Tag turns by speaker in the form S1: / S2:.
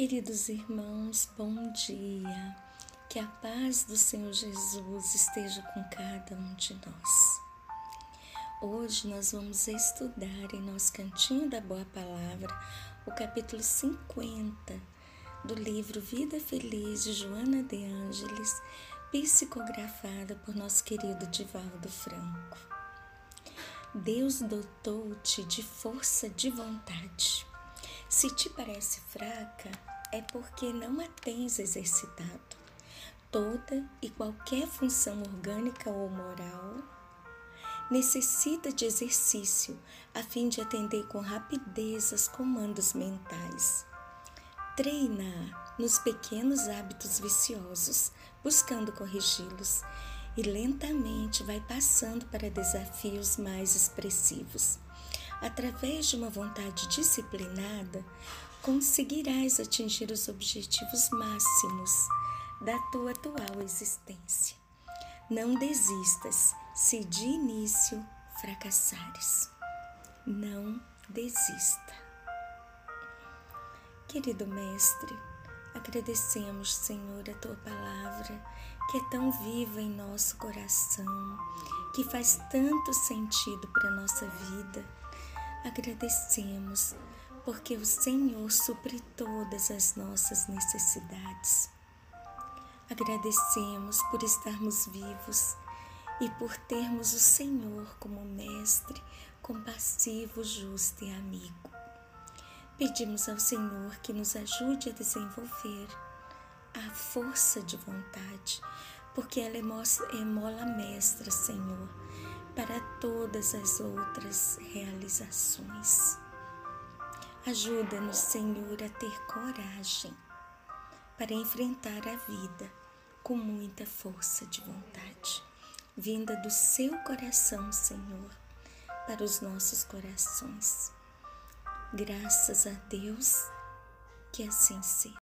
S1: Queridos irmãos, bom dia. Que a paz do Senhor Jesus esteja com cada um de nós. Hoje nós vamos estudar em nosso Cantinho da Boa Palavra o capítulo 50 do livro Vida Feliz de Joana de Ângeles, psicografada por nosso querido Divaldo Franco. Deus dotou-te de força de vontade se te parece fraca, é porque não a tens exercitado. Toda e qualquer função orgânica ou moral necessita de exercício a fim de atender com rapidez aos comandos mentais. Treina nos pequenos hábitos viciosos, buscando corrigi-los, e lentamente vai passando para desafios mais expressivos através de uma vontade disciplinada, conseguirás atingir os objetivos máximos da tua atual existência. Não desistas se de início fracassares. Não desista. Querido Mestre, agradecemos, Senhor, a tua palavra que é tão viva em nosso coração, que faz tanto sentido para a nossa vida Agradecemos porque o Senhor supre todas as nossas necessidades. Agradecemos por estarmos vivos e por termos o Senhor como mestre, compassivo, justo e amigo. Pedimos ao Senhor que nos ajude a desenvolver a força de vontade, porque ela é mola mestra, Senhor, para todas as outras realizações. Ajuda-nos, Senhor, a ter coragem para enfrentar a vida com muita força de vontade, vinda do seu coração, Senhor, para os nossos corações. Graças a Deus que assim seja.